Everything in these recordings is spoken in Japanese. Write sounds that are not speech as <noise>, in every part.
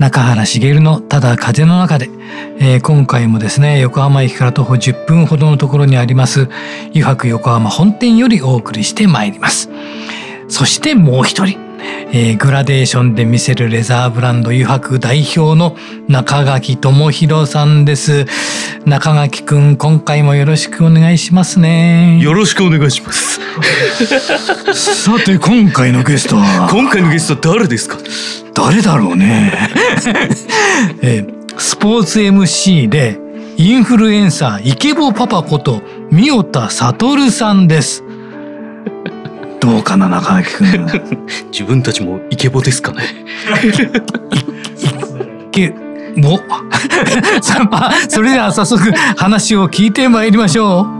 中原茂のただ風の中で、えー、今回もですね横浜駅から徒歩10分ほどのところにあります湯泊横浜本店よりお送りしてまいりますそしてもう一人えー、グラデーションで見せるレザーブランド油白代表の中垣智弘さんです。中垣くん、今回もよろしくお願いしますね。よろしくお願いします。<laughs> <laughs> さて、今回のゲストは？今回のゲストは誰ですか？誰だろうね。<laughs> えー、スポーツ MC でインフルエンサーイケボパパこと三代田悟さんです。どうかな中垣君。<laughs> 自分たちもイケボですかね。イケボさあそれでは早速話を聞いてまいりましょう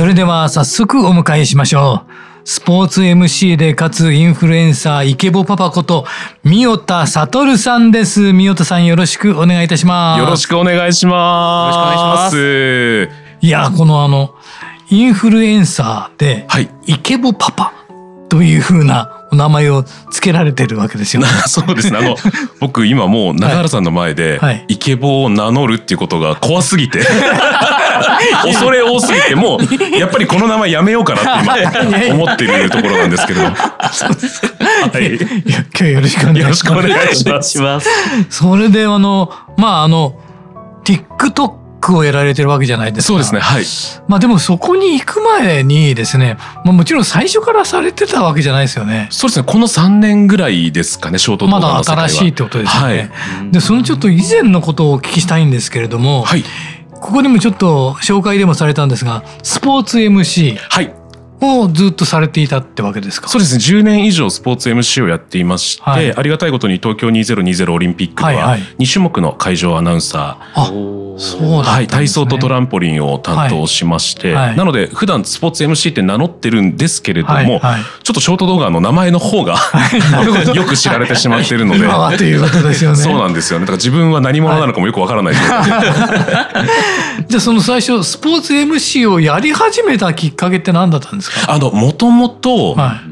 それでは早速お迎えしましょうスポーツ MC でかつインフルエンサーイケボパパこと三代田悟さんです。三代田さんよろしくお願いいたします。よろしくお願いします。よろしくお願いします。いや、このあの、インフルエンサーで、はい、イケボパパというふうなお名前を付けられてるわけですよ、ね、<laughs> そうですね。あの、僕今もう中原さんの前で、はい、イケボを名乗るっていうことが怖すぎて、<laughs> 恐れ多すぎて、もう、やっぱりこの名前やめようかなって今、思ってるところなんですけど。そうですか。はい。いや、今日よろしくお願いします。よろしくお願いします。<laughs> それで、あの、まあ、あの、TikTok クをやられてるわけじゃないですか。そうですね。はい。まあでもそこに行く前にですね、まあもちろん最初からされてたわけじゃないですよね。そうですね。この3年ぐらいですかね、ショートまだ新しいってことですよね。はい、で、そのちょっと以前のことをお聞きしたいんですけれども、はい。ここにもちょっと紹介でもされたんですが、スポーツ MC。はい。をずっとされていたってわけですか？そうですね。10年以上スポーツ MC をやっていまして、はい、ありがたいことに東京2020オリンピックでは2種目の会場アナウンサー、そうね、はい、体操とトランポリンを担当しまして、なので普段スポーツ MC って名乗ってるんですけれども、ちょっとショート動画の名前の方がよく知られてしまっているので。今はということですよね。そうなんですよね。だから自分は何者なのかもよくわからない、はい、<laughs> じゃあその最初スポーツ MC をやり始めたきっかけって何だったんですか？あのもともと、はい。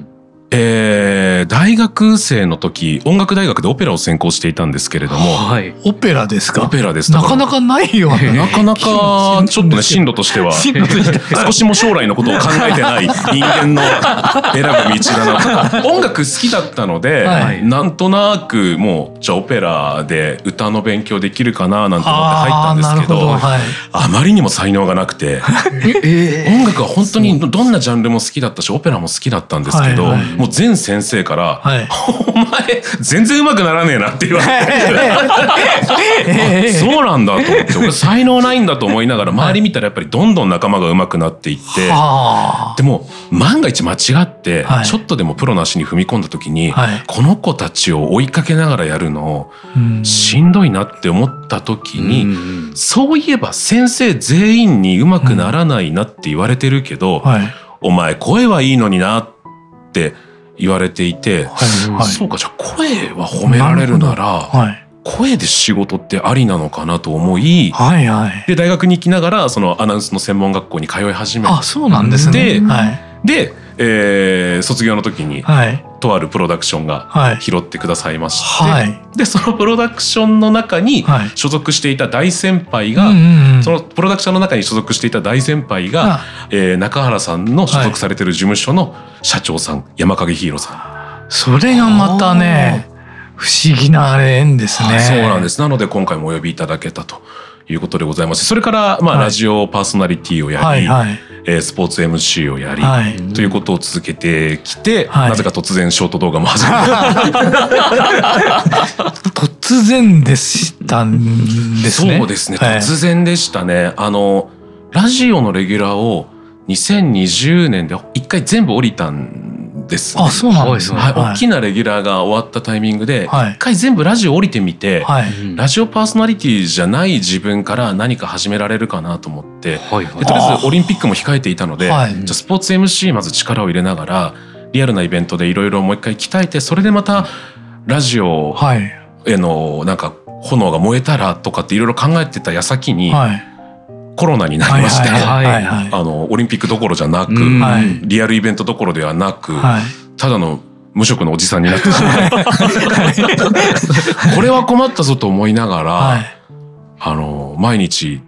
えー、大学生の時音楽大学でオペラを専攻していたんですけれども、はい、オペラですか？オペラです。なかなかないよ、ね、な。かなか <laughs> ちょっとね進路としては少しも将来のことを考えてない <laughs> 人間の選ぶ道だなと音楽好きだったので、はい、なんとなくもうじゃあオペラで歌の勉強できるかななんて思って入ったんですけど、はい、あまりにも才能がなくて、えー、音楽は本当にどんなジャンルも好きだったしオペラも好きだったんですけど、はいはい。もう全先生から「はい、お前全然うまくならねえな」って言われて。そうなんだと思って。俺才能ないんだと思いながら周り見たらやっぱりどんどん仲間がうまくなっていって、はい、でも万が一間違ってちょっとでもプロの足に踏み込んだ時に、はい、この子たちを追いかけながらやるのしんどいなって思ってた時に、そういえば先生全員にうまくならないなって言われてるけど、はい、お前声はいいのになって言われていて、はいはい、そうかじゃあ声は褒められるなら、はい、声で仕事ってありなのかなと思い、はいはい、で大学に行きながらそのアナウンスの専門学校に通い始めてあそうなんですね。で、えー、卒業の時に、はい、とあるプロダクションが拾ってくださいまして、はい、でそのプロダクションの中に所属していた大先輩が、はい、そのプロダクションの中に所属していた大先輩が、えー、中原さんの所属されてる事務所の社長さん、山影ヒーローさん。それがまたね不思議な縁ですね。そうなんです。なので今回もお呼びいただけたということでございます。それからまあ、はい、ラジオパーソナリティをやり、はいはい、えー、スポーツ MC をやり、はい、ということを続けてきて、はい、なぜか突然ショート動画も始めた。<laughs> 突然でしたんですね。そうですね。突然でしたね。あのラジオのレギュラーを2020年で一回全部降りたんです、ね、あそうなんですね、はい、大きなレギュラーが終わったタイミングで、はい、一回全部ラジオ降りてみて、はい、ラジオパーソナリティじゃない自分から何か始められるかなと思って、はいはい、とりあえずオリンピックも控えていたので、じゃあスポーツ MC まず力を入れながらリアルなイベントでいろいろもう一回鍛えてそれでまたラジオへのなんか炎が燃えたらとかっていろいろ考えてた矢先に、コロナになりまして、あのオリンピックどころじゃなく、リアルイベントどころではなく、ただの無職のおじさんになってしまう。<laughs> これは困ったぞと思いながら、あの毎日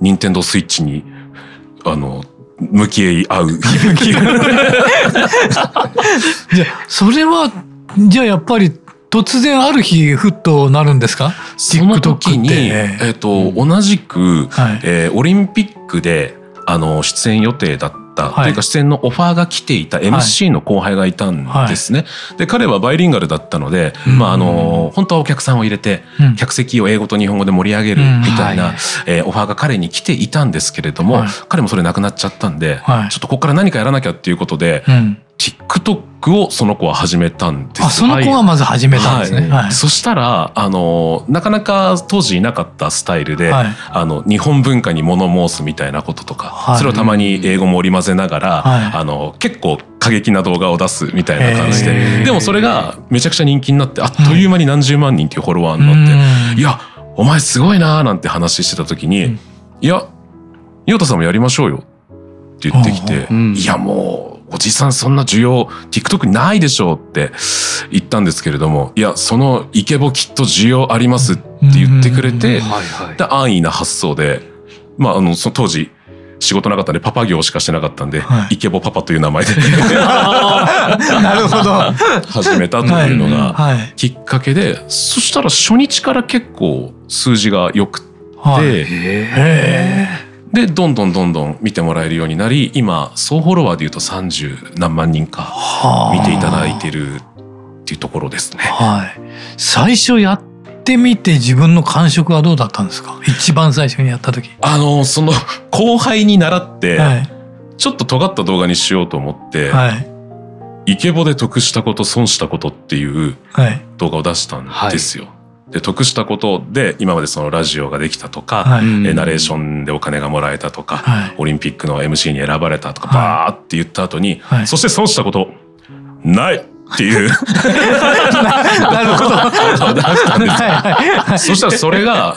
任天堂スイッチにあの向き合う。<laughs> じゃそれはじゃあやっぱり突然ある日ふっとなるんですか？その時に、えーと、うん、同じく、はい、えー、オリンピックであの出演予定だった、はい、というか出演のオファーが来ていた MC の後輩がいたんですね。はい、で彼はバイリンガルだったので、うん、まああの本当はお客さんを入れて、うん、客席を英語と日本語で盛り上げるみたいな、うん、えー、オファーが彼に来ていたんですけれども、彼もそれなくなっちゃったんで、ちょっとここから何かやらなきゃっていうことで、TikTok をその子は始めたんです。あその子はまず始めたんですね、はい。はい、そしたらあのなかなか当時いなかったスタイルで、はい、あの日本文化に物申すみたいなこととか、それをたまに英語も織り交ぜながら、あの結構過激な動画を出すみたいな感じで。でもそれがめちゃくちゃ人気になってあっという間に何十万人っていうフォロワーになって、いやお前すごいなーなんて話してた時に、いや陽太さんもやりましょうよって言ってきて、いやもうおじさんそんな需要 TikTok ないでしょうって言ったんですけれどもいやそのイケボきっと需要ありますって言ってくれて、で安易な発想でまああのその当時仕事なかったんでパパ業しかしてなかったんで、はい、イケボパパという名前で <laughs> なるほど。始めたというのがきっかけで、はいはい、そしたら初日から結構数字が良くて、はい、でどんどんどんどん見てもらえるようになり今総フォロワーでいうと30何万人か見ていただいてるっていうところですね。はい、最初やってみて自分の感触はどうだったんですか？一番最初にやった時。あのその後輩に習って、はい、ちょっと尖った動画にしようと思って、はい、イケボで得したこと損したことっていう動画を出したんですよ。はいで得したことで今までそのラジオができたとか、はい、ナレーションでお金がもらえたとか、はい、オリンピックの MC に選ばれたとか、バーって言った後に、はい、そして損したことないっていう。<laughs> なるほど。<laughs> 出したんです。そしたらそれが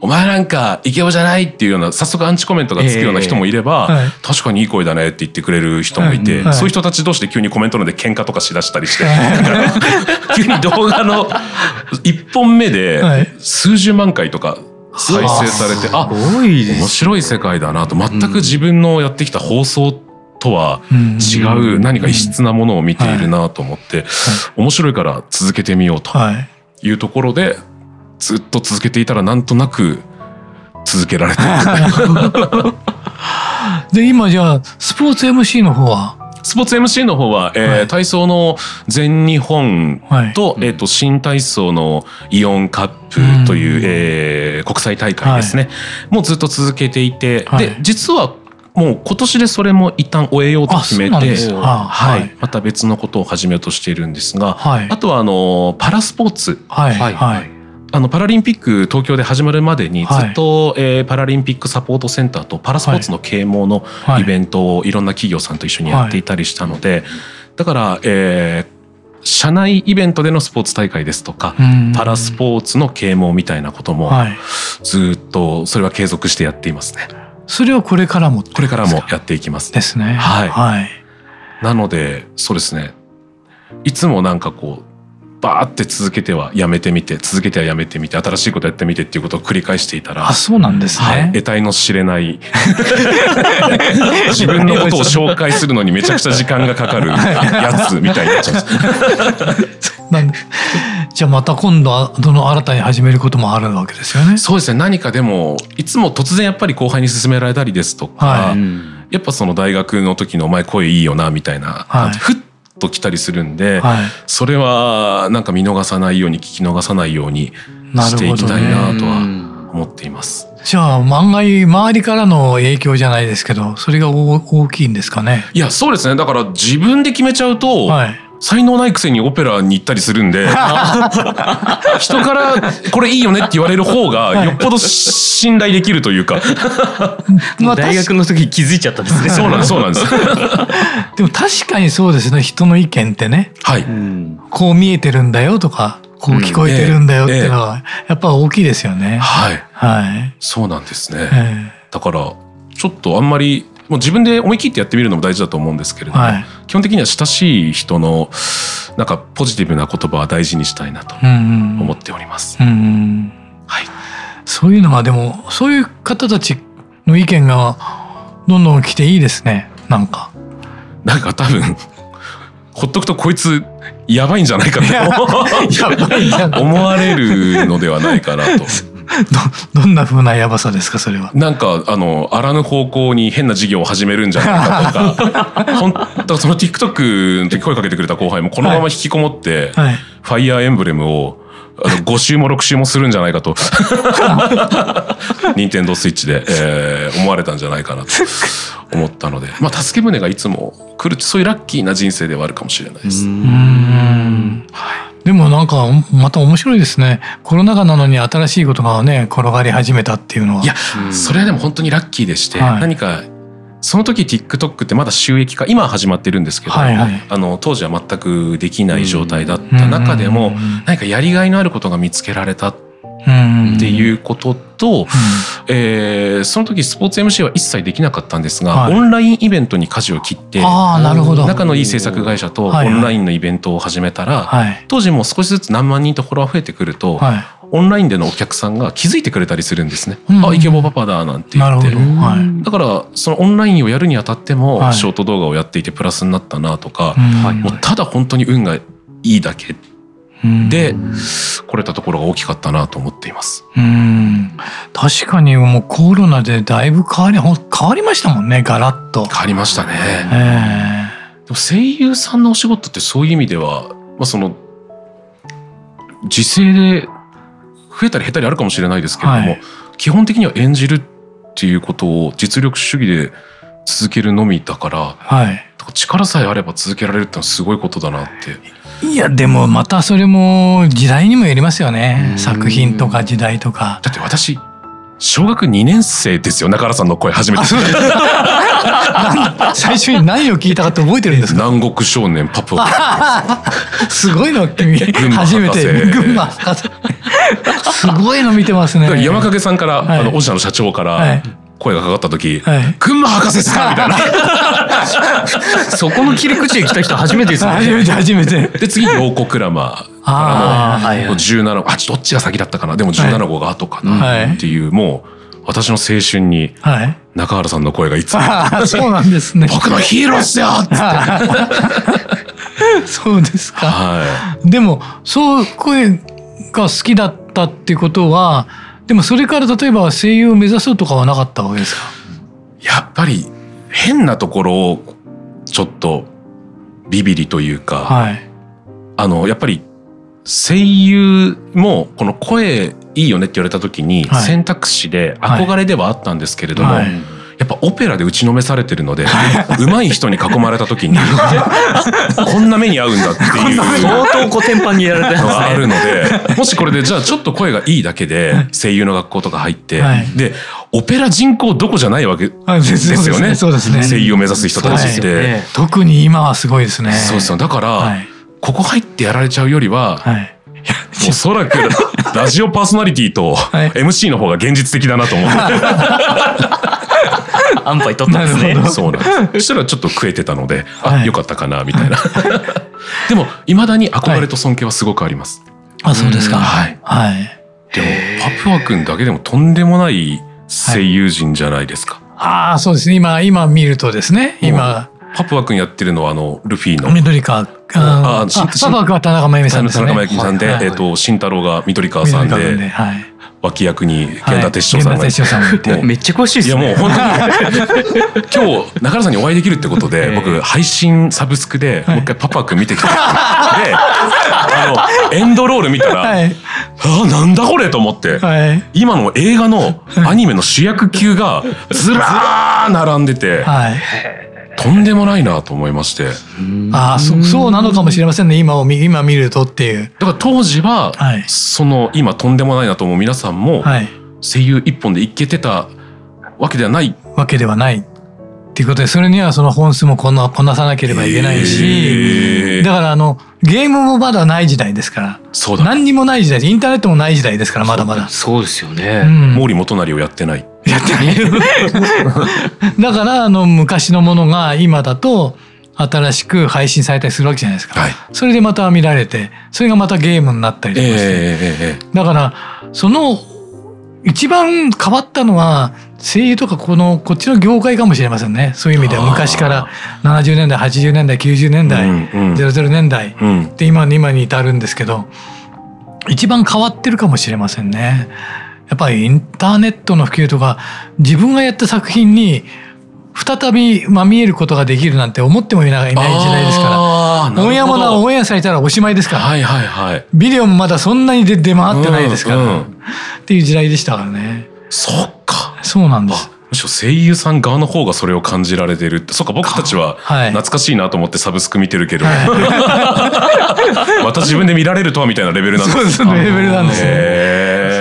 お前なんかイケボじゃないっていうような早速アンチコメントがつくような人もいれば、えーはい、確かにいい声だねって言ってくれる人もいて、はい、そういう人たち同士で急にコメント欄で喧嘩とかしだしたりして、急に動画の1本目で数十万回とか再生されて、あ面白い世界だなと全く自分のやってきた放送とは違う何か異質なものを見ているなと思って、面白いから続けてみようというところでずっと続けていたらなんとなく続けられて <laughs> で今じゃあスポーツ MC の方は？スポーツ MC の方は、えー、はい、体操の全日本とはい、えーと、新体操のイオンカップという、うえー、国際大会ですね、はい、もうずっと続けていて、で実はもう今年でそれも一旦終えようと決めて、はい、また別のことを始めようとしているんですが、あとはあのパラスポーツ、はい。はいあのパラリンピック東京で始まるまでにずっと、はい、えー、パラリンピックサポートセンターとパラスポーツの啓蒙のイベントをいろんな企業さんと一緒にやっていたりしたので、だから、えー、社内イベントでのスポーツ大会ですとかパラスポーツの啓蒙みたいなことも、ずっとそれは継続してやっていますね。それはこれからもこれからもやっていきます、ね、ですね。はい。はい、なのでそうですね。いつもなんかこうバーって続けてはやめてみて続けてはやめてみて新しいことやってみてっていうことを繰り返していたらあそうなんですね、はい、得体の知れない自分のことを紹介するのにめちゃくちゃ時間がかかるやつみたいになっちゃうじゃあまた今度はどの新たに始めることもあるわけですよね。そうですね。何かでもいつも突然やっぱり後輩に勧められたりですとか、はい、やっぱその大学の時の「お前声いいよな」みたいな、はい、ふっと来たりするんで、はい、それはなんか見逃さないように聞き逃さないようにしていきたいなとは思っています。じゃあ漫画周りからの影響じゃないですけどそれが大きいんですかね？いやそうですね。だから自分で決めちゃうと、はい、才能ないくせにオペラに行ったりするんで <laughs> 人からこれいいよねって言われる方がよっぽど信頼できるというか。まあ、大学の時気づいちゃったんですね。そうなんです <laughs> そうなんです。でも確かにそうですね。人の意見ってね、はい、こう見えてるんだよとかこう聞こえてるんだよっていうのはやっぱ大きいですよね、はい、はい、そうなんですね、えー、だからちょっとあんまりもう自分で思い切ってやってみるのも大事だと思うんですけれども、はい、基本的には親しい人のなんかポジティブな言葉は大事にしたいなと思っております。はい、そういうのはでもそういう方たちの意見がどんどん来ていいですねなんか。なんか多分ほっとくとこいつやばいんじゃないかと <laughs> 思われるのではないかなと。ど <laughs> どんな風なやばさですかそれは？なんかあのあらぬ方向に変な事業を始めるんじゃないかとか。<laughs> 本当その TikTok の時声かけてくれた後輩もこのまま引きこもって、はい、ファイヤーエンブレムをあの5週も6週もするんじゃないかと。任天堂スイッチで、えー、思われたんじゃないかなと思ったので、まあ、助け舟がいつも来るそういうラッキーな人生ではあるかもしれないです。うん。はい。でもなんかまた面白いですね。コロナ禍なのに新しいことがね転がり始めたっていうのは。いや、それはでも本当にラッキーでして、はい、何かその時 TikTok ってまだ収益化今始まってるんですけど、はいはい、あの当時は全くできない状態だった中でも何かやりがいのあることが見つけられたっていうことと、うん、えー、その時スポーツ MC は一切できなかったんですが、はい、オンラインイベントに舵を切って仲のいい制作会社とオンラインのイベントを始めたら、はいはい、当時も少しずつ何万人とフォロワー増えてくると、はい、オンラインでのお客さんが気づいてくれたりするんですね。うん、あ、イケボパパだなんて言って。はい、だから、そのオンラインをやるにあたっても、ショート動画をやっていてプラスになったなとか、もうただ本当に運がいいだけで来れたところが大きかったなと思っています。うん確かにもうコロナでだいぶ変わり変わりましたもんねガラッと。変わりましたね。でも声優さんのお仕事ってそういう意味では、まあ、その時勢で増えたり減ったりあるかもしれないですけれども、はい、基本的には演じるっていうことを実力主義で続けるのみだから、はい、力さえあれば続けられるってのはすごいことだなって。いやでもまたそれも時代にもよりますよね作品とか時代とか。だって私小学2年生ですよ中原さんの声初めて。<laughs> 最初に何を聞いたかって覚えてるんですか？南国少年パプア。すごいの君。初めて。群馬すごいの見てますね。山影さんから、はい、あのオジャの社長から、はい。声がかかった時、はい、群馬博士ですか？みたいな。<laughs> そこの切り口で来た人初めてですね。<laughs> 初めて初めて。で、次、陽子クラマーからの17号、あ、どっちが先だったかな。でも17号が後かな。っていう、もう、私の青春に、中原さんの声がいつも、そうなんですね。僕のヒーローっすよって。<laughs> そうですか。はい、でも、そう声が好きだったってことは、でもそれから例えば声優を目指そうとかはなかったわけですか？やっぱり変なところをちょっとビビりというか、はい、あのやっぱり声優もこの声いいよねって言われた時に選択肢で憧れではあったんですけれども、はいはいやっぱオペラで打ちのめされてるので、上手い人に囲まれた時に、<laughs> こんな目に遭うんだっていう。相当コテンパンにやられてのがあるので、もしこれでじゃあちょっと声がいいだけで声優の学校とか入って、で、オペラ人口どこじゃないわけですよね。そうですね。声優を目指す人たちって。特に今はすごいですね。そうですよ。だから、ここ入ってやられちゃうよりは、おそらく <laughs> ラジオパーソナリティと MC の方が現実的だなと思って。<laughs> 安牌取ったんですね。そうなんです。そしたらちょっと食えてたので、あ、よかったかなみたいな。でも未だに憧れと尊敬はすごくあります。あ、そうですか。はい。はい。でもパプア君だけでもとんでもない声優陣じゃないですか。ああ、そうですね。今今見るとですね。今。パプワ君やってるのはあのルフィの。緑川。あああパパワ君は田中真由美さんですね。田中真由美さんで、はい。えっ、と慎太郎が緑川さんで脇役に源田鉄章さんがいて、源田鉄章さんもいて。めっちゃ詳しいでいやすね。もう本当に。<laughs> 今日中原さんにお会いできるってことで、ええ。僕配信サブスクでもう一回パパ君見てきて、であのエンドロール見たら、はい。あなんだこれと思って、はい。今の映画のアニメの主役級がずらー並んでて、はいとんでもないなと思いまして。だああそそうなのかもしれませんね。今を見今見るとっていう。から当時は、はい。その今とんでもないなと思う皆さんも、はい。声優一本でいけてたわけではない。わけではないっていうことでそれにはその本数もこなこなさなければいけないへしー。だからあのゲームもまだない時代ですからそうだ何にもない時代インターネットもない時代ですからまだまだ。そうですようね。ん。毛利元就をやってないやってない。<laughs> だからあの昔のものが今だと新しく配信されたりするわけじゃないですか。はい。それでまた見られてそれがまたゲームになったりとかして、ええだからその一番変わったのは声優とかこのこっちの業界かもしれませんね。そういう意味では昔から70年代80年代90年代、うんうん。00年代うん。で今の今に至るんですけど一番変わってるかもしれませんね。やっぱりインターネットの普及とか自分がやった作品に再びまみえることができるなんて思ってもいないいない時代ですから。オンエアものオンエアされたらおしまいですから、はいはいはい。ビデオもまだそんなに出出回ってないですから、うんうんっていう時代でしたからね。そっか。そうなんです。あむしろ声優さん側の方がそれを感じられてるって。そっか僕たちははい。懐かしいなと思ってサブスク見てるけど、<laughs> <laughs> また自分で見られるとはみたいなレベルなんですそうです。レベルなんですよ。へー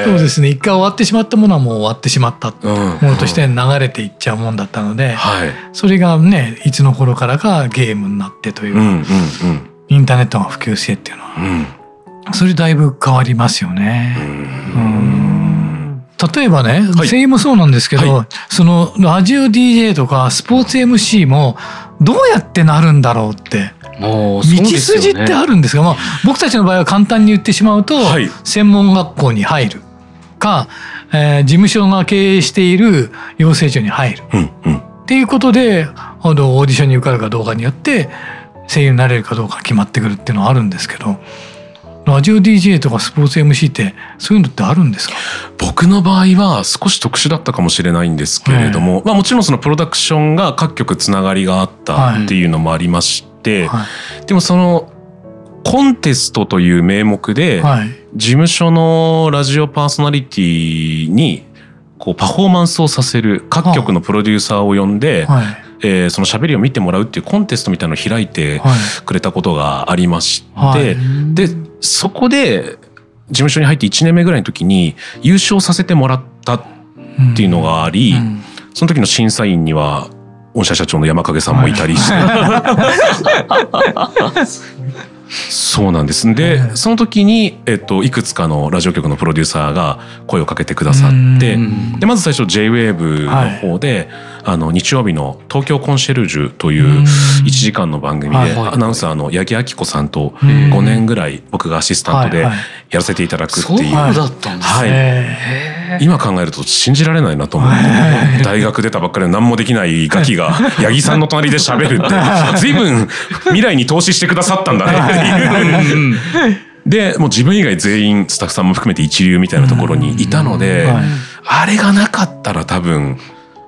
そうですね。一回終わってしまったものはもう終わってしまったうん。ものとして流れていっちゃうもんだったので、はい。それがねいつの頃からかゲームになってという、うんうんインターネットが普及してっていうのは。うん。うんそれだいぶ変わりますよね。うん。例えばね、はい。声優もそうなんですけど、はそのラジオ DJ とかスポーツ MC もどうやってなるんだろうってもうそう道筋ってあるんですが、まあ、僕たちの場合は簡単に言ってしまうと、はい。専門学校に入るか、えー事務所が経営している養成所に入る。うんうん。っていうことでオーディションに受かるかどうかによって声優になれるかどうか決まってくるっていうのはあるんですけどラジオ DJ とかスポーツ MC ってそういうのってあるんですか？僕の場合は少し特殊だったかもしれないんですけれども、まあもちろんそのプロダクションが各局つながりがあったっていうのもありまして、はい。でもそのコンテストという名目で、はい。事務所のラジオパーソナリティにこうパフォーマンスをさせる各局のプロデューサーを呼んで、はい。えーその喋りを見てもらうっていうコンテストみたいなのを開いてはいくれたことがありまして、はい。でそこで事務所に入って1年目ぐらいの時に優勝させてもらったっていうのがあり、うん。その時の審査員には御社社長の山影さんもいたりして、<laughs> そうなんです。で、はいその時に、えっと、いくつかのラジオ局のプロデューサーが声をかけてくださって、うん。でまず最初 JWAVE の方で、あの日曜日の「東京コンシェルジュ」という1時間の番組で、はいはいアナウンサーの八木亜希子さんとうん。5年ぐらい僕がアシスタントでやはいはいらせていただくってそう。いう。だったんですはい。ね。え。へー今考えると信じられないなと思って大学出たばっかりの何もできないガキが八木さんの隣で喋るって随分未来に投資してくださったんだなってい。う。でもう自分以外全員スタッフさんも含めて一流みたいなところにいたので、はい。あれがなかったら多分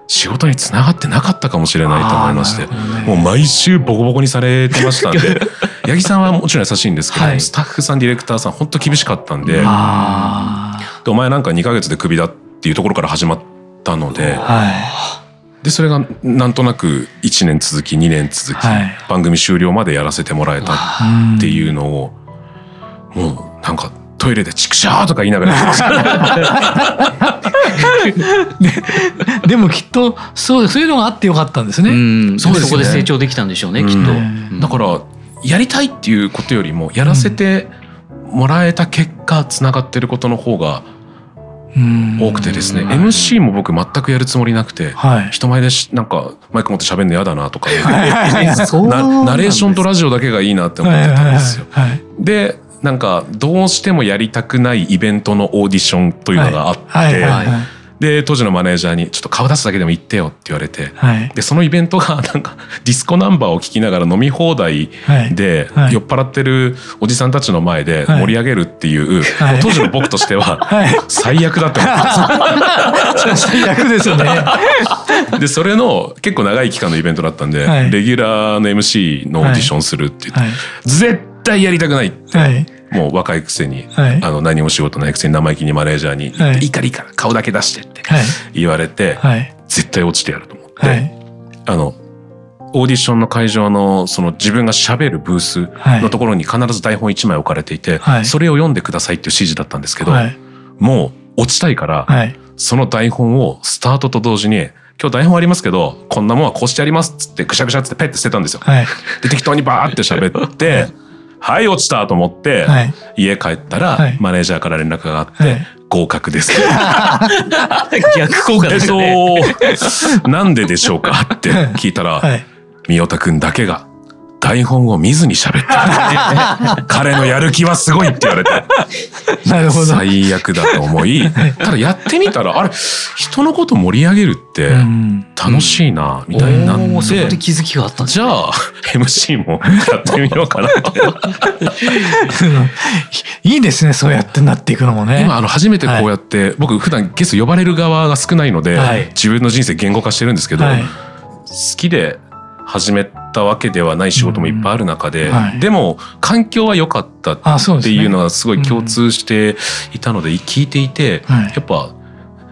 仕事につながってなかったかもしれないと思いましてね。もう毎週ボコボコにされてましたんで八木さんはもちろん優しいんですけど、はいスタッフさんディレクターさん本当厳しかったんで。あでお前なんか2ヶ月でクビだっていうところから始まったのでーはでそれがなんとなく1年続き2年続き、はい番組終了までやらせてもらえたいっていうのをもうなんかトイレで「チクシャー!」とか言いながらでもきっとそうそういうのがあってよかったんですね。うん、そうねそこで成長できたんでしょうね、きっと。うんだからやりたいっていうことよりもやらせてもらえた結果つながってることの方がうん。多くてですね、うん MC も僕全くやるつもりなくて、はい。人前でしなんかマイク持って喋るの嫌だなとか <laughs> ナレーションとラジオだけがいいなって思ってたんですよ。でなんかどうしてもやりたくないイベントのオーディションというのがあって、で当時のマネージャーに「ちょっと顔出すだけでも行ってよ」って言われて、はい、でそのイベントが <laughs> なんかディスコナンバーを聴きながら飲み放題で、酔っ払ってるおじさんたちの前で盛り上げるっていう、はい、当時の僕としては最悪だって思った。<laughs> 最悪ですよね。<laughs> でそれの結構長い期間のイベントだったんで、レギュラーの MC のオーディションするって言って、絶対やりたくないって。もう若いくせに、はい、あの何も仕事ないくせに生意気にマネージャーに「はい、いいからいいから顔だけ出して」って言われて、はい、絶対落ちてやると思って、あのオーディションの会場のその自分がしゃべるブースのところに必ず台本1枚置かれていて、それを読んでくださいっていう指示だったんですけど、もう落ちたいから、その台本をスタートと同時に今日台本ありますけどこんなもんはこうしてありますっつってぐしゃぐしゃってペッて捨てたんですよ。で適当にバーって喋ってはい落ちたと思って、はい、家帰ったら、はい、マネージャーから連絡があって、はい、合格です。<laughs> 逆効果ですね。なんででしょうかって聞いたら、三代田くんだけが台本を見ずに喋って <laughs> 彼のやる気はすごいって言われて。なるほど。最悪だと思い、ただやってみたら、あれ、人のこと盛り上げるって楽しいな、みたいになって。そこで気づきがあったじゃあ、MC もやってみようかなって。<laughs> いいですね、そうやってなっていくのもね。今、あの、初めてこうやって、はい、僕普段ゲスト呼ばれる側が少ないので、はい、自分の人生言語化してるんですけど、はい、好きで始めたわけではない仕事もいっぱいある中で、うんはい、でも環境は良かったっていうのはすごい共通していたので聞いていて、やっぱ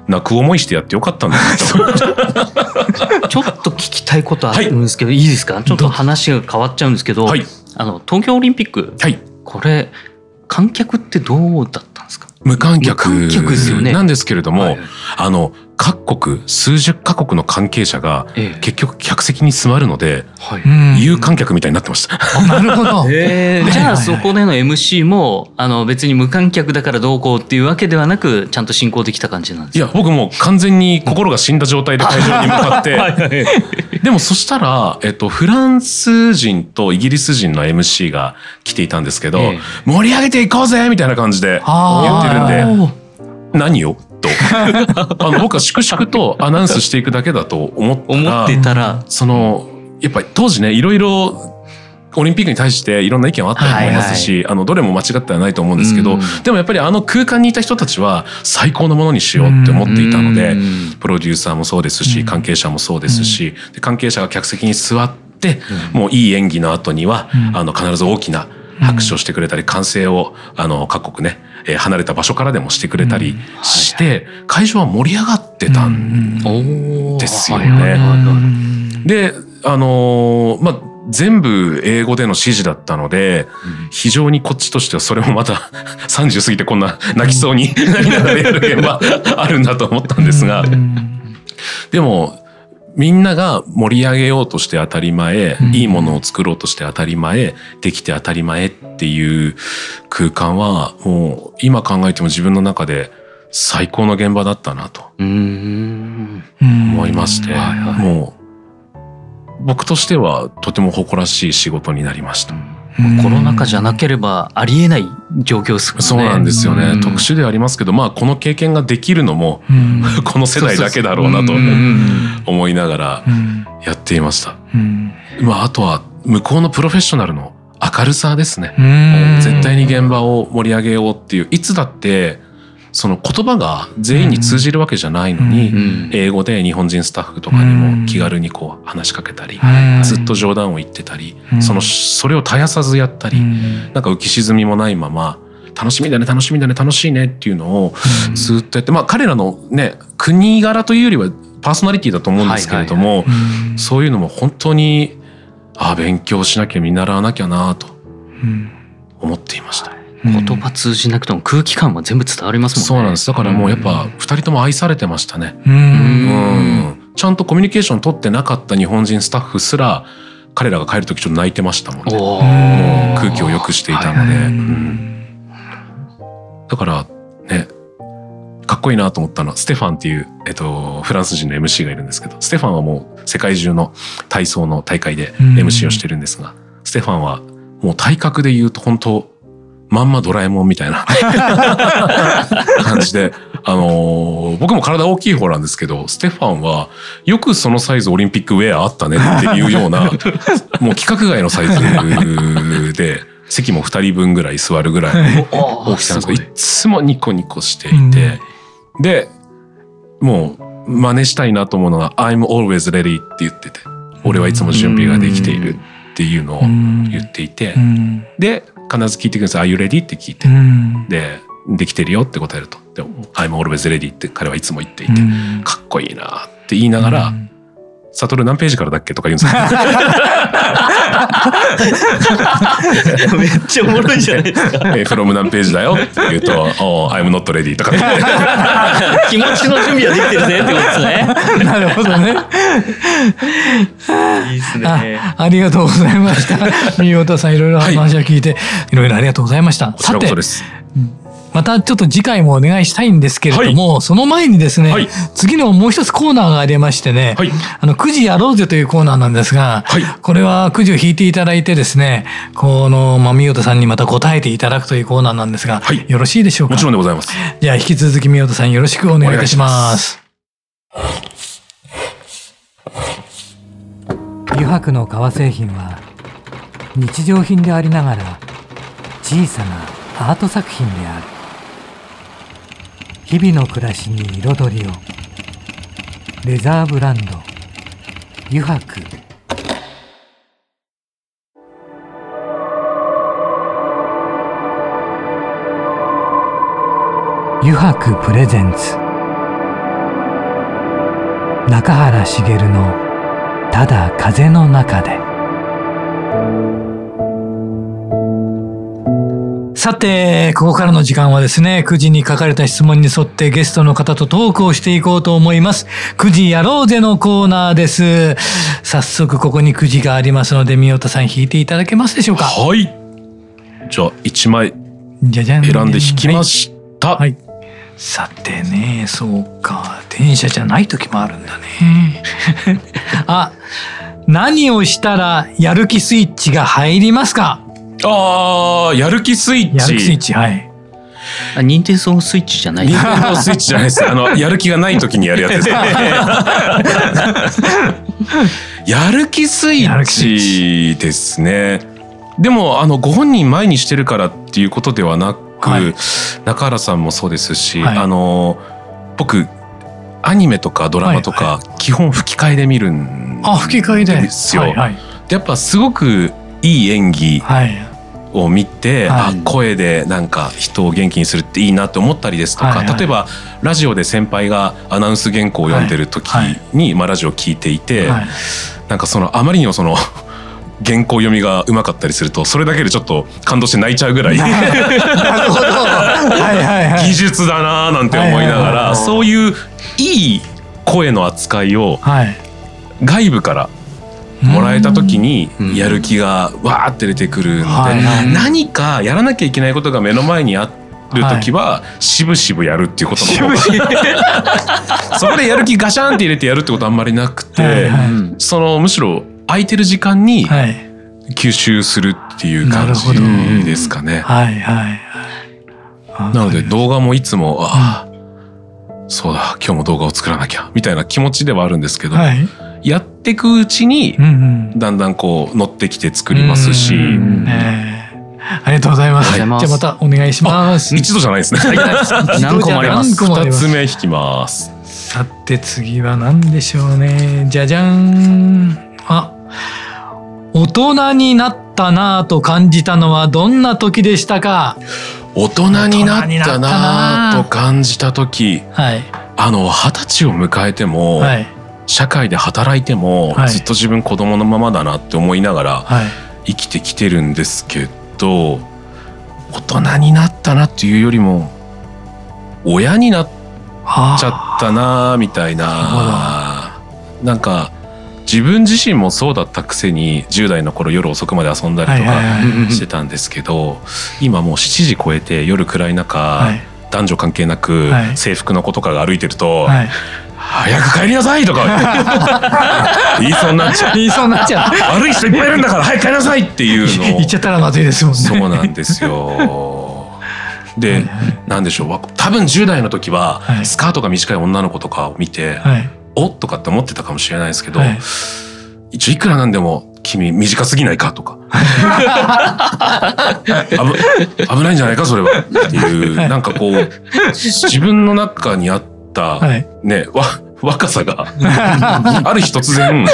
泣く思いしてやってよかったんだな <laughs> ちょっと聞きたいことあるんですけど、はい、いいですか？ちょっと話が変わっちゃうんですけど、はい、あの東京オリンピック、はい、これ観客ってどうだったんですか？無観客なんですけれども、はい、あの各国数十カ国の関係者が結局客席に座るので、有観客みたいになってました。なるほど。<laughs> え。ー、<laughs> じゃあそこでの MC もあの別に無観客だからどうこうっていうわけではなくちゃんと進行できた感じなんですいや僕も完全に心が死んだ状態で会場に向かって、<laughs> でもそしたら、えっと、フランス人とイギリス人の MC が来ていたんですけど、えー、盛り上げていこうぜみたいな感じで言ってるんで何を？と。あの僕は粛々とアナウンスしていくだけだと思ったら思ってたら。そのやっぱり当時ねいろいろオリンピックに対していろんな意見はあったと思いますし、はいはい、あのどれも間違ってはないと思うんですけど、でもやっぱりあの空間にいた人たちは最高のものにしようって思っていたので、プロデューサーもそうですし関係者もそうですし、で関係者が客席に座って、もういい演技の後には、あの必ず大きな拍手をしてくれたり歓声をあの各国ねえ離れた場所からでもしてくれたりして、会場は盛り上がってたんですよね。であのまあ全部英語での指示だったので、非常にこっちとしてはそれもまた <laughs> 30過ぎてこんな泣きそうになりながらやる現場あるんだと思ったんですが、でもみんなが盛り上げようとして当たり前、いいものを作ろうとして当たり前、できて当たり前っていう空間は、もう今考えても自分の中で最高の現場だったなと思いまして、もう僕としてはとても誇らしい仕事になりました。コロナ禍じゃなければありえない状況ですね。そうなんですよね。特殊ではありますけど、まあこの経験ができるのも <laughs> この世代だけだろうなと思いながらやっていました。まああとは向こうのプロフェッショナルの明るさですね。絶対に現場を盛り上げようっていういつだってその言葉が全員に通じるわけじゃないのに、英語で日本人スタッフとかにも気軽にこう話しかけたり、ずっと冗談を言ってたり、そのそれを絶やさずやったり、なんか浮き沈みもないまま楽しみだね楽しみだね楽しいねっていうのをずっとやって、まあ彼らのね国柄というよりはパーソナリティだと思うんですけれども、そういうのも本当にああ勉強しなきゃ見習わなきゃなと思っていました。言葉通じなくても空気感は全部伝わりますもんね。そうなんです。だからもうやっぱ二人とも愛されてましたね。うん。ちゃんとコミュニケーション取ってなかった日本人スタッフすら彼らが帰る時ちょっと泣いてましたもんね。もう空気を良くしていたので。うん、だからね、かっこいいなと思ったのはステファンっていう、えっと、フランス人の MC がいるんですけど、ステファンはもう世界中の体操の大会で MC をしてるんですが、ステファンはもう体格で言うと本当まんまドラえもんみたいな。<laughs> 感じで、あのー、僕も体大きい方なんですけど、ステファンは、よくそのサイズオリンピックウェアあったねっていうような、<laughs> もう規格外のサイズで、席も2人分ぐらい座るぐらいの大きさなんですけど、い。つもニコニコしていて、で、もう真似したいなと思うのが、I'm always ready って言ってて、俺はいつも準備ができているっていうのを言っていて、で、必ず聞いてください。Are you ready? って聞いて、で、できてるよって答えると。でも、I'm always ready って彼はいつも言っていて、かっこいいなって言いながら、サトル何ページからだっけとか言うんですか <laughs> <laughs> めっちゃおもろいじゃないですか。え、from 何ページだよって言うと、oh, I'm not ready とか。<laughs> 気持ちの準備はできてるねってことですね。なるほどね。いいですねあ。ありがとうございました。三太さんいろいろ話を聞いて、はい、いろいろありがとうございました。さて、です。またちょっと次回もお願いしたいんですけれども、はい、その前にですね、はい、次のもう一つコーナーがありましてね、はい、あの、くじやろうぜというコーナーなんですが、これはくじを引いていただいてですね、この、まあ、三代さんにまた答えていただくというコーナーなんですが、よろしいでしょうか？もちろんでございます。じゃあ引き続き三代さんよろしくお願いいたします。油白の革製品は日常品でありながら小さなアート作品である。日々の暮らしに彩りを。レザーブランド。油白油白プレゼンツ。中原茂の「ただ風の中で」さて、ここからの時間はですね、9時に書かれた質問に沿ってゲストの方とトークをしていこうと思います。9時やろうぜのコーナーです。早速ここに9時がありますので、宮田さん引いていただけますでしょうか？はい。じゃあ、1枚選んで引きました。はい、はいさてね、そうか。電車じゃない時もあるんだね。<laughs> あ、何をしたらやる気スイッチが入りますか？ああ、やる気スイッチ。やる気スイッチ、はい。あ、任天堂スイッチじゃない。任天堂スイッチじゃないです。あの、<laughs> やる気がない時にやるやつです。<laughs> やる気スイッチですね。でも、あの、ご本人前にしてるからっていうことではなく、はい、中原さんもそうですし、はい、あの、僕、アニメとかドラマとか、基本吹き替えで見るんですよ。あ、吹き替えで。ですよ。はいはい、でやっぱすごくいい演技を見て、はい、あ声でなんか人を元気にするっていいなって思ったりですとか、はいはい、例えばラジオで先輩がアナウンス原稿を読んでる時に、まあ、ラジオを聞いていて、はい、なんかそのあまりにもその原稿読みがうまかったりするとそれだけでちょっと感動して泣いちゃうぐらい。<laughs> 技術だなーなんて思いながらそういういい声の扱いを外部からもらえた時にやる気がわーって出てくるので、何かやらなきゃいけないことが目の前にある時はしぶしぶやるっていうことの方が。<laughs> そこでやる気ガシャンって入れてやるってことあんまりなくて、そのむしろ空いてる時間に吸収するっていう感じですかね。はいはいなので動画もいつもああそうだ今日も動画を作らなきゃみたいな気持ちではあるんですけど、はい、やっていくうちに、だんだんこう乗ってきて作りますし。ありがとうございます。はい、じゃあまたお願いします。一度じゃないですね。何個もあります。二つ目引きます。さて次は何でしょうね。じゃじゃん。あ、大人になったなぁと感じたのはどんな時でしたか？大人になったなぁと感じた時。はい。あの二十歳を迎えても。はい。社会で働いてもずっと自分子供のままだなって思いながら生きてきてるんですけど大人になったなっていうよりも親になっちゃったなみたいななんか自分自身もそうだったくせに10代の頃夜遅くまで遊んだりとかしてたんですけど今もう7時超えて夜暗い中、男女関係なく制服の子とかが歩いてると、早く帰りなさいとか。<laughs> 言いそうになっちゃう。言いそうになっちゃう。悪い人いっぱいいるんだから早く帰りなさいっていうの。言っちゃったらまずいですもんね。そうなんですよ。で、はい。はい、なんでしょう。多分10代の時は、スカートが短い女の子とかを見て、はい、おっとかって思ってたかもしれないですけど、はい、一応いくらなんでも君短すぎないかとか。<laughs> 危危ないんじゃないかそれは。っていう、なんかこう自分の中にあった、ねわ若さがある日突然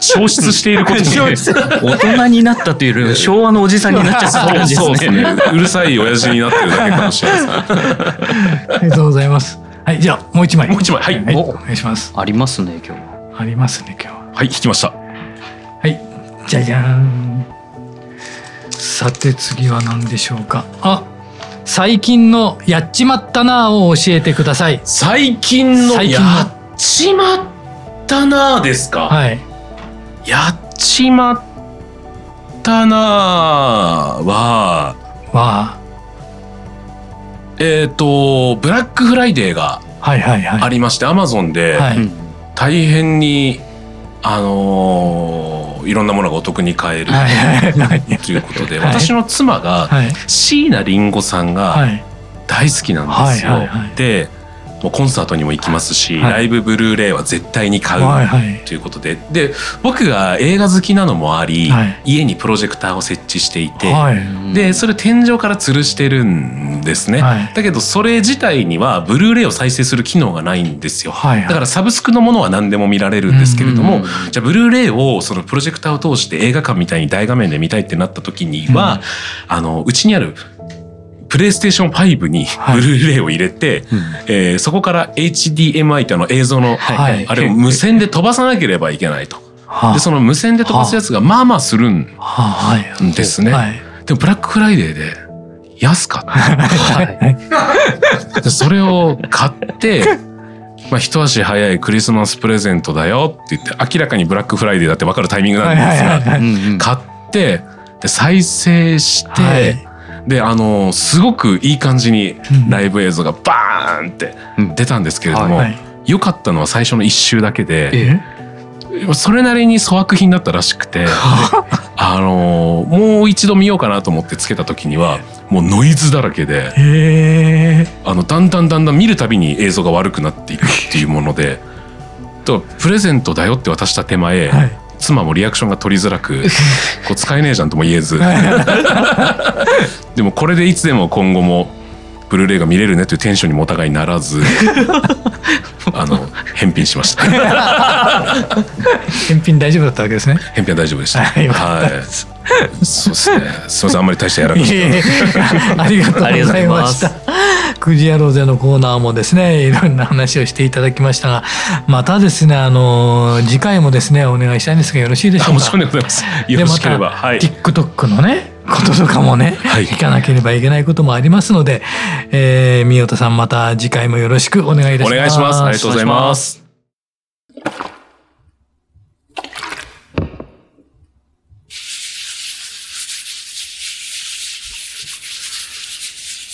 消失していることに <laughs> 大人になったという昭和のおじさんになっちゃった感じですね。うるさい親父になってるだけかもしれないありがとうございます。はいじゃあもう一枚。もう一枚はい、はい、お願いします。ありますね今日ありますね今日は。い引きました。はいじゃじゃん。さて次は何でしょうか。あ最近のやっちまったなを教えてください。最近のやっちまったなですか。はい。やっちまったなは。はえっ、ー、とブラックフライデーがありまして、アマゾンで大変にあのー、いろんなものがお得に買えるということで、私の妻が、椎名林檎さんが大好きなんですよ。でもうコンサートにも行きますし、はい、ライブブルーレイは絶対に買う、はいはい、ということで。で僕が映画好きなのもあり、はい、家にプロジェクターを設置していて、はい、でそれ天井から吊るしてるんですね、はい、だけどそれ自体にはブルーレイを再生する機能がないんですよ、だからサブスクのものは何でも見られるんですけれども、じゃあブルーレイをそのプロジェクターを通して映画館みたいに大画面で見たいってなった時には、うん、あのうちにあるプレイステーション5にブルーレイを入れて、はい、えー、そこから HDMI ってあの映像の、はい、あれを無線で飛ばさなければいけないと。はあ、でその無線で飛ばすやつがまあまあするんですね。でもブラックフライデーで安かった。<laughs> でそれを買って、まあ、一足早いクリスマスプレゼントだよって言って明らかにブラックフライデーだって分かるタイミングなんですが買ってで再生して、であのすごくいい感じにライブ映像がバーンって出たんですけれども、良かったのは最初の1周だけで。それなりに粗悪品だったらしくてあ。のもう一度見ようかなと思ってつけた時にはもうノイズだらけであのだんだんだんだん見るたびに映像が悪くなっていくっていうもので <laughs> とプレゼントだよって渡した手前、はい、妻もリアクションが取りづらく <laughs> こう使えねえじゃんとも言えず。<laughs> でもこれでいつでも今後もブルーレイが見れるねというテンションにもお互いならず <laughs> あの返品しました。返品大丈夫だったわけですね。返品は大丈夫でした。はいそうですね。すみません、あんまり大したやらなかった。ありがとうございました。くじやろうぜのコーナーもですね、いろんな話をしていただきましたが、またですね、あの次回もですね、お願いしたいんですがよろしいでしょうか？もちろんでございます。よろしければ、はい。TikTok のね。こととかもね、はい、聞かなければいけないこともありますので、えー、宮田さんまた次回もよろしくお願いいたします。お願いします。ありがとうございます。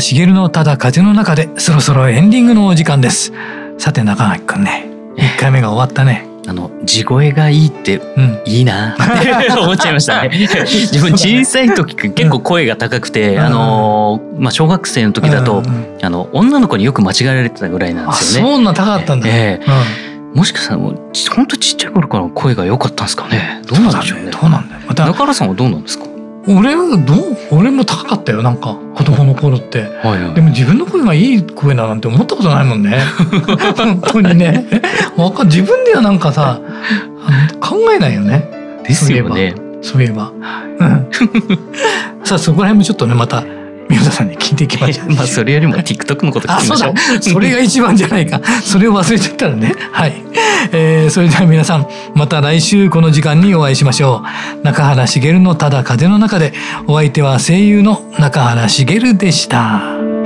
茂のただ風の中でそろそろエンディングのお時間ですさて中垣くんね1回目が終わったねあの地声がいいって、うん、いいなって <laughs> 思っちゃいましたね。自分小さい時結構声が高くて、うん、あのまあ小学生の時だと、うん、あの女の子によく間違えられてたぐらいなんですよね。そんな高かったんだ。えー、もしかしたらもう本当ちっちゃい頃から声が良かったんですかね。どうなんでしょうね。どうなんだよ。また中原さんはどうなんですか？俺はどう俺も高かったよなんか子供の頃って、はいはい、でも自分の声がいい声だなんて思ったことないもんね。<laughs> 本当にね。自分ではなんかさ考えないよね。ですよね。そういえば。さあそこら辺もちょっとねまた宮田さんに聞いていきましょう。<laughs> まあそれよりも TikTok のこと聞きましょ？う。それが一番じゃないか。それを忘れちゃったらね。はい。えー、それでは皆さんまた来週この時間にお会いしましょう。中原茂のただ風の中でお相手は声優の中原茂でした。